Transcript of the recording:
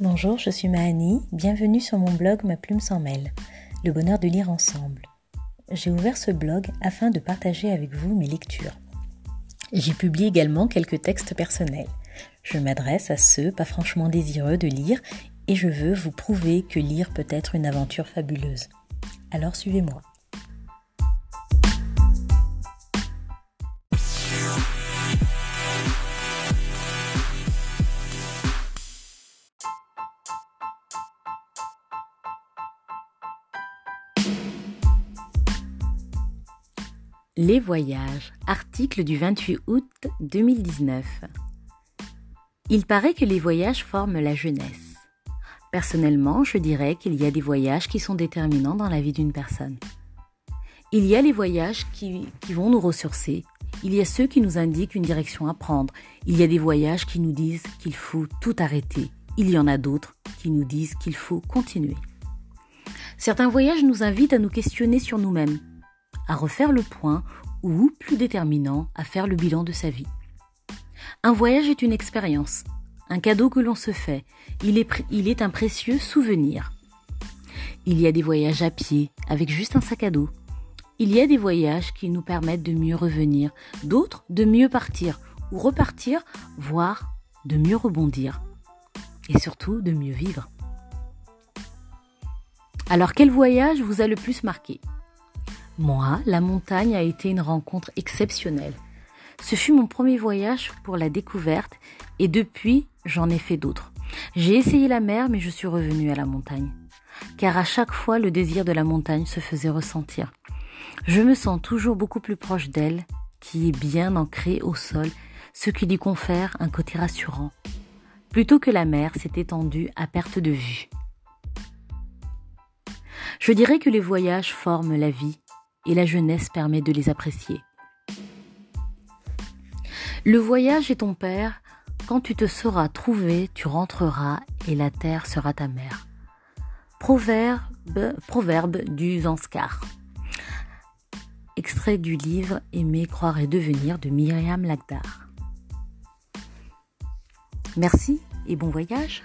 Bonjour, je suis Mahani, bienvenue sur mon blog Ma plume sans mêle, le bonheur de lire ensemble. J'ai ouvert ce blog afin de partager avec vous mes lectures. J'y publie également quelques textes personnels. Je m'adresse à ceux pas franchement désireux de lire et je veux vous prouver que lire peut être une aventure fabuleuse. Alors suivez-moi. Les voyages, article du 28 août 2019. Il paraît que les voyages forment la jeunesse. Personnellement, je dirais qu'il y a des voyages qui sont déterminants dans la vie d'une personne. Il y a les voyages qui, qui, vont nous ressourcer, il y a ceux qui nous indiquent une direction à prendre, il y a des voyages qui nous disent qu'il faut tout arrêter, il y en a d'autres qui nous disent qu'il faut continuer. Certains voyages nous invitent à nous questionner sur nous-mêmes, à refaire le point ou, plus déterminant, à faire le bilan de sa vie. Un voyage est une expérience, un cadeau que l'on se fait, il est, il est un précieux souvenir. Il y a des voyages à pied, avec juste un sac à dos. Il y a des voyages qui nous permettent de mieux revenir, d'autres de mieux partir, ou repartir, voire de mieux rebondir. Et surtout de mieux vivre. Alors quel voyage vous a le plus marqué? Moi, la montagne a été une rencontre exceptionnelle. Ce fut mon premier voyage pour la découverte et depuis, j'en ai fait d'autres. J'ai essayé la mer mais je suis revenue à la montagne. Car à chaque fois, le désir de la montagne se faisait ressentir. Je me sens toujours beaucoup plus proche d'elle, qui est bien ancrée au sol, ce qui lui confère un côté rassurant. Plutôt que la mer s'est étendue à perte de vue. Je dirais que les voyages forment la vie et la jeunesse permet de les apprécier. Le voyage est ton père, quand tu te seras trouvé, tu rentreras et la terre sera ta mère. Proverbe, proverbe du Zanskar. Extrait du livre Aimer, croire et devenir de Myriam Lagdar. Merci et bon voyage.